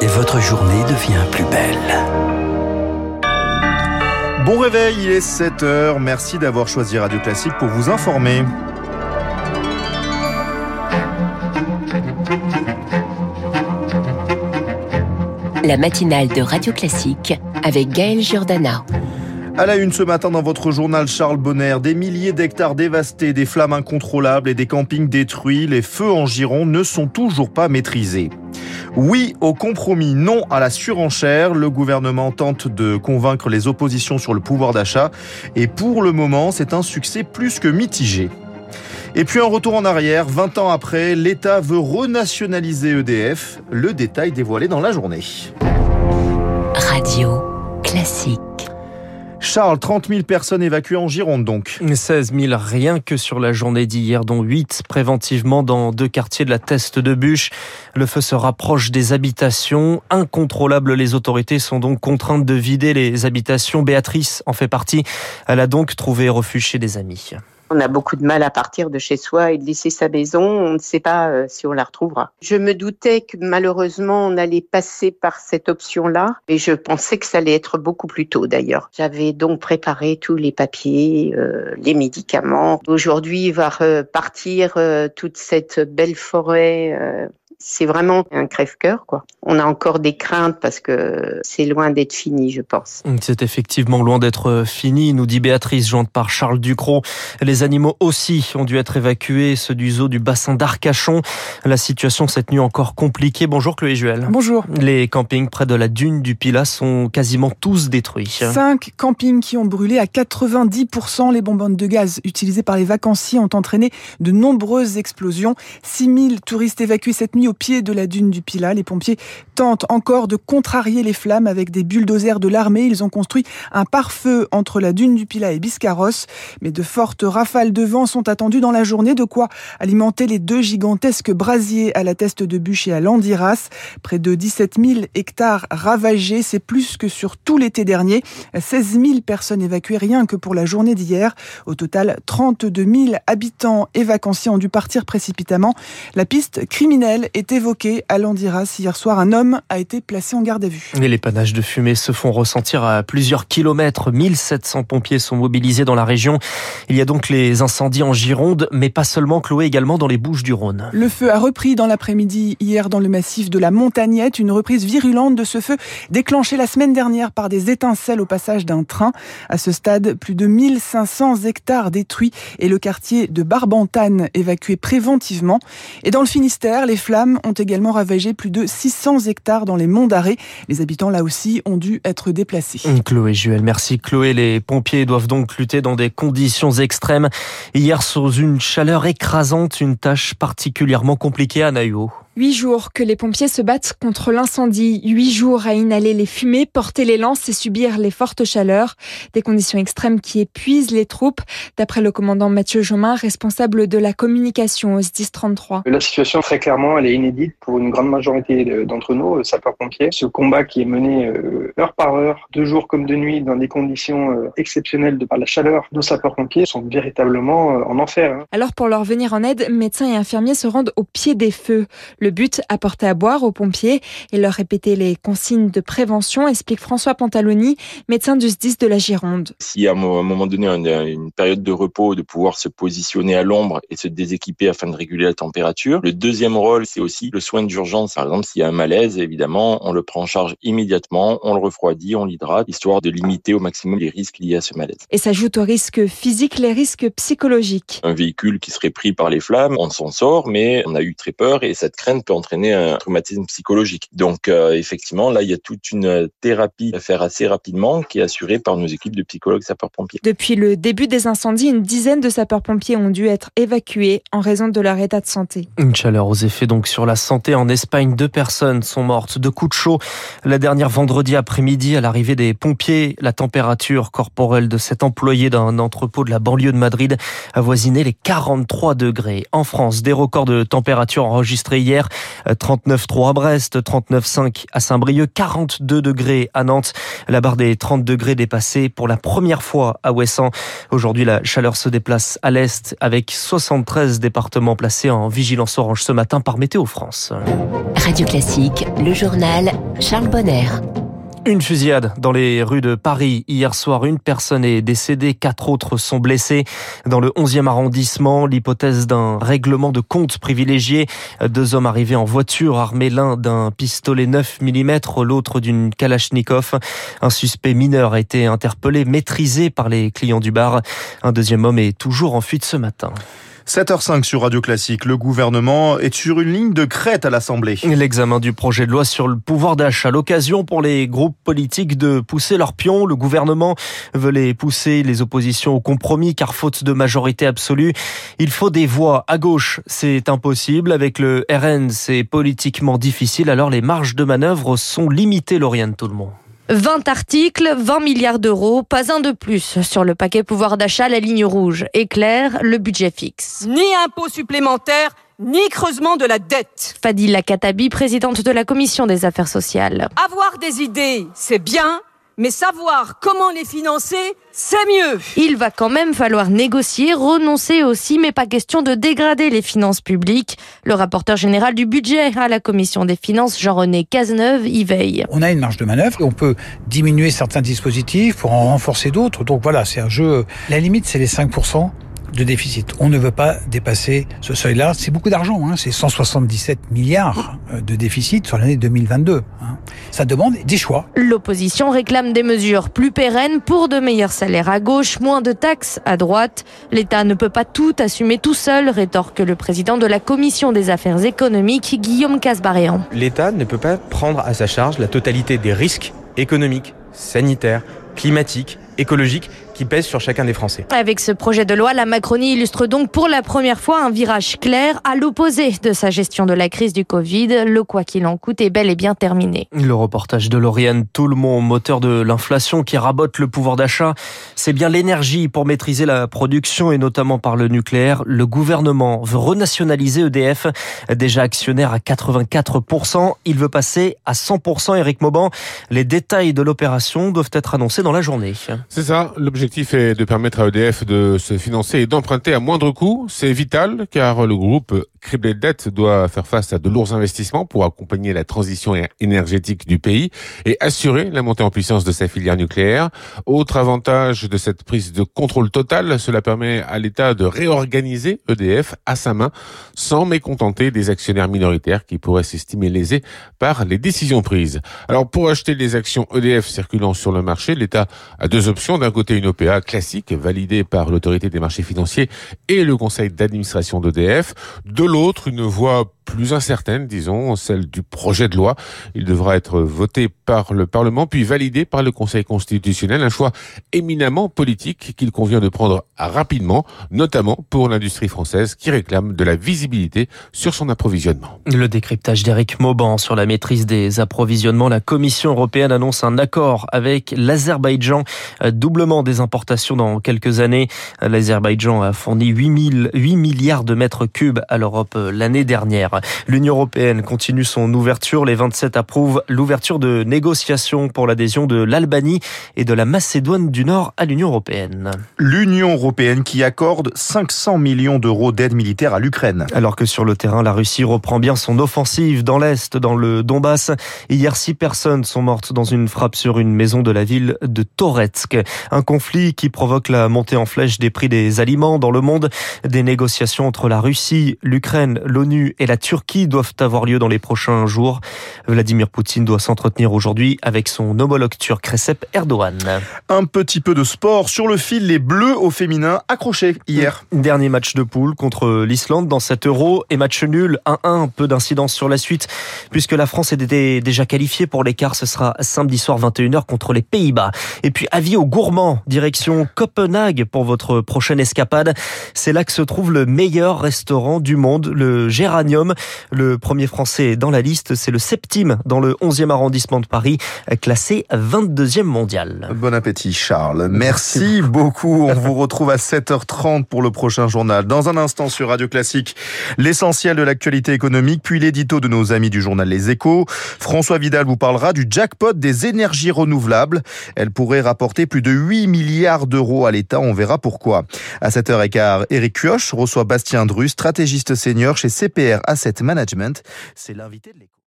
et votre journée devient plus belle. Bon réveil, il est 7h. Merci d'avoir choisi Radio Classique pour vous informer. La matinale de Radio Classique avec Gaël Giordana. À la une ce matin dans votre journal Charles Bonner, des milliers d'hectares dévastés, des flammes incontrôlables et des campings détruits, les feux en Gironde ne sont toujours pas maîtrisés. Oui au compromis, non à la surenchère. Le gouvernement tente de convaincre les oppositions sur le pouvoir d'achat et pour le moment, c'est un succès plus que mitigé. Et puis un retour en arrière, 20 ans après, l'État veut renationaliser EDF. Le détail dévoilé dans la journée. Radio Classique. Charles, 30 000 personnes évacuées en Gironde donc. 16 000 rien que sur la journée d'hier, dont 8 préventivement dans deux quartiers de la Teste de Bûche. Le feu se rapproche des habitations. Incontrôlables, les autorités sont donc contraintes de vider les habitations. Béatrice en fait partie. Elle a donc trouvé refuge chez des amis. On a beaucoup de mal à partir de chez soi et de laisser sa maison. On ne sait pas euh, si on la retrouvera. Je me doutais que malheureusement on allait passer par cette option-là et je pensais que ça allait être beaucoup plus tôt d'ailleurs. J'avais donc préparé tous les papiers, euh, les médicaments. Aujourd'hui va repartir euh, toute cette belle forêt c'est vraiment un crève-cœur, quoi. On a encore des craintes parce que c'est loin d'être fini, je pense. C'est effectivement loin d'être fini, nous dit Béatrice, jointe par Charles Ducrot. Les animaux aussi ont dû être évacués, ceux du zoo du bassin d'Arcachon. La situation cette nuit encore compliquée. Bonjour Chloé Juel. Bonjour. Les campings près de la dune du Pilat sont quasiment tous détruits. Cinq campings qui ont brûlé à 90%. Les bonbonnes de gaz utilisées par les vacanciers ont entraîné de nombreuses explosions. 6000 touristes évacués cette nuit au pied de la dune du Pilat. Les pompiers tentent encore de contrarier les flammes avec des bulldozers de l'armée. Ils ont construit un pare-feu entre la dune du Pilat et Biscarrosse. Mais de fortes rafales de vent sont attendues dans la journée, de quoi alimenter les deux gigantesques brasiers à la Teste de Bûche et à Landiras. Près de 17 000 hectares ravagés, c'est plus que sur tout l'été dernier. 16 000 personnes évacuées rien que pour la journée d'hier. Au total, 32 000 habitants et vacanciers ont dû partir précipitamment. La piste criminelle est évoqué à Landiras. Hier soir, un homme a été placé en garde à vue. Et les panaches de fumée se font ressentir à plusieurs kilomètres. 1700 pompiers sont mobilisés dans la région. Il y a donc les incendies en Gironde, mais pas seulement, Chloé, également dans les Bouches du Rhône. Le feu a repris dans l'après-midi hier dans le massif de la Montagnette. Une reprise virulente de ce feu déclenché la semaine dernière par des étincelles au passage d'un train. À ce stade, plus de 1500 hectares détruits et le quartier de Barbantane évacué préventivement. Et dans le Finistère, les flammes ont également ravagé plus de 600 hectares dans les monts d'Arrée. Les habitants, là aussi, ont dû être déplacés. Chloé Juel, merci Chloé. Les pompiers doivent donc lutter dans des conditions extrêmes. Hier, sous une chaleur écrasante, une tâche particulièrement compliquée à Naïo. Huit jours que les pompiers se battent contre l'incendie. Huit jours à inhaler les fumées, porter les lances et subir les fortes chaleurs. Des conditions extrêmes qui épuisent les troupes. D'après le commandant Mathieu Jomin, responsable de la communication au SDIS 33. La situation, très clairement, elle est inédite pour une grande majorité d'entre nous, sapeurs-pompiers. Ce combat qui est mené euh, heure par heure, de jour comme de nuit, dans des conditions euh, exceptionnelles de par la chaleur, nos sapeurs-pompiers sont véritablement euh, en enfer. Hein. Alors pour leur venir en aide, médecins et infirmiers se rendent au pied des feux. Le but, apporter à boire aux pompiers et leur répéter les consignes de prévention, explique François Pantaloni, médecin du SDIS de la Gironde. Si à un moment donné, on a une période de repos, de pouvoir se positionner à l'ombre et se déséquiper afin de réguler la température. Le deuxième rôle, c'est aussi le soin d'urgence. Par exemple, s'il y a un malaise, évidemment, on le prend en charge immédiatement, on le refroidit, on l'hydrate, histoire de limiter au maximum les risques liés à ce malaise. Et s'ajoutent aux risques physiques les risques psychologiques. Un véhicule qui serait pris par les flammes, on s'en sort, mais on a eu très peur et cette crainte peut entraîner un traumatisme psychologique. Donc euh, effectivement, là, il y a toute une thérapie à faire assez rapidement qui est assurée par nos équipes de psychologues sapeurs-pompiers. Depuis le début des incendies, une dizaine de sapeurs-pompiers ont dû être évacués en raison de leur état de santé. Une chaleur aux effets donc sur la santé en Espagne. Deux personnes sont mortes de coups de chaud. La dernière vendredi après-midi, à l'arrivée des pompiers, la température corporelle de cet employé d'un entrepôt de la banlieue de Madrid avoisinait les 43 degrés. En France, des records de température enregistrés hier hier. 39,3 à Brest, 39,5 à Saint-Brieuc, 42 degrés à Nantes. La barre des 30 degrés dépassée pour la première fois à Ouessant. Aujourd'hui, la chaleur se déplace à l'est avec 73 départements placés en vigilance orange ce matin par Météo France. Radio Classique, le journal Charles Bonner. Une fusillade dans les rues de Paris. Hier soir, une personne est décédée, quatre autres sont blessés. Dans le 11e arrondissement, l'hypothèse d'un règlement de compte privilégié. Deux hommes arrivés en voiture, armés l'un d'un pistolet 9 mm, l'autre d'une Kalachnikov. Un suspect mineur a été interpellé, maîtrisé par les clients du bar. Un deuxième homme est toujours en fuite ce matin. 7h05 sur Radio Classique. Le gouvernement est sur une ligne de crête à l'Assemblée. L'examen du projet de loi sur le pouvoir d'achat. L'occasion pour les groupes politiques de pousser leurs pions. Le gouvernement veut les pousser, les oppositions au compromis, car faute de majorité absolue, il faut des voix. À gauche, c'est impossible. Avec le RN, c'est politiquement difficile. Alors les marges de manœuvre sont limitées, Lauriane, tout le monde. 20 articles, 20 milliards d'euros, pas un de plus. Sur le paquet pouvoir d'achat, la ligne rouge est claire, le budget fixe. Ni impôt supplémentaire, ni creusement de la dette. Fadila Katabi, présidente de la commission des affaires sociales. Avoir des idées, c'est bien, mais savoir comment les financer, c'est mieux. Il va quand même falloir négocier, renoncer aussi, mais pas question de dégrader les finances publiques. Le rapporteur général du budget à la commission des finances, Jean-René Cazeneuve, y veille. On a une marge de manœuvre, on peut diminuer certains dispositifs pour en renforcer d'autres. Donc voilà, c'est un jeu. La limite, c'est les 5% de déficit. On ne veut pas dépasser ce seuil-là. C'est beaucoup d'argent, hein. c'est 177 milliards euh, de déficit sur l'année 2022. Hein. Ça demande des choix. L'opposition réclame des mesures plus pérennes pour de meilleurs salaires à gauche, moins de taxes à droite. L'État ne peut pas tout assumer tout seul, rétorque le président de la Commission des affaires économiques, Guillaume Casbaréan. L'État ne peut pas prendre à sa charge la totalité des risques économiques, sanitaires, climatiques, écologiques qui pèsent sur chacun des Français. Avec ce projet de loi, la Macronie illustre donc pour la première fois un virage clair à l'opposé de sa gestion de la crise du Covid. Le quoi qu'il en coûte est bel et bien terminé. Le reportage de Lauriane Toulmont, moteur de l'inflation qui rabote le pouvoir d'achat, c'est bien l'énergie pour maîtriser la production et notamment par le nucléaire. Le gouvernement veut renationaliser EDF, déjà actionnaire à 84%. Il veut passer à 100%. Eric Mauban, les détails de l'opération doivent être annoncés dans la journée. C'est ça, l'objectif est de permettre à EDF de se financer et d'emprunter à moindre coût. C'est vital car le groupe criblé de doit faire face à de lourds investissements pour accompagner la transition énergétique du pays et assurer la montée en puissance de sa filière nucléaire. Autre avantage de cette prise de contrôle total, cela permet à l'État de réorganiser EDF à sa main sans mécontenter des actionnaires minoritaires qui pourraient s'estimer lésés par les décisions prises. Alors pour acheter des actions EDF circulant sur le marché, l'État a deux options. D'un côté, une OPA classique validée par l'autorité des marchés financiers et le conseil d'administration d'EDF. De l'autre, une voie plus incertaine, disons, celle du projet de loi. Il devra être voté par le Parlement, puis validé par le Conseil constitutionnel. Un choix éminemment politique qu'il convient de prendre rapidement, notamment pour l'industrie française qui réclame de la visibilité sur son approvisionnement. Le décryptage d'Éric Mauban sur la maîtrise des approvisionnements. La Commission européenne annonce un accord avec l'Azerbaïdjan, doublement des importations dans quelques années. L'Azerbaïdjan a fourni 8, 8 milliards de mètres cubes à l'Europe l'année dernière. L'Union européenne continue son ouverture. Les 27 approuvent l'ouverture de négociations pour l'adhésion de l'Albanie et de la Macédoine du Nord à l'Union européenne. L'Union européenne qui accorde 500 millions d'euros d'aide militaire à l'Ukraine. Alors que sur le terrain, la Russie reprend bien son offensive dans l'Est, dans le Donbass. Hier, six personnes sont mortes dans une frappe sur une maison de la ville de Toretsk. Un conflit qui provoque la montée en flèche des prix des aliments dans le monde. Des négociations entre la Russie, l'Ukraine, l'ONU et la Turquie doivent avoir lieu dans les prochains jours. Vladimir Poutine doit s'entretenir aujourd'hui avec son homologue turc Recep Erdogan. Un petit peu de sport sur le fil, les Bleus au féminin accrochés hier. Dernier match de poule contre l'Islande dans cet euro et match nul 1-1, peu d'incidence sur la suite puisque la France était déjà qualifiée pour l'écart. Ce sera samedi soir 21h contre les Pays-Bas. Et puis avis aux gourmands, direction Copenhague pour votre prochaine escapade. C'est là que se trouve le meilleur restaurant du monde, le Géranium. Le premier français dans la liste, c'est le septime dans le 11e arrondissement de Paris, classé 22e mondial. Bon appétit Charles. Merci beaucoup. On vous retrouve à 7h30 pour le prochain journal. Dans un instant sur Radio Classique, l'essentiel de l'actualité économique, puis l'édito de nos amis du journal Les Échos. François Vidal vous parlera du jackpot des énergies renouvelables. Elle pourrait rapporter plus de 8 milliards d'euros à l'État. On verra pourquoi. À 7h15, Eric Kioch reçoit Bastien Dru, stratégiste senior chez CPR C'est l'invité de l'écho.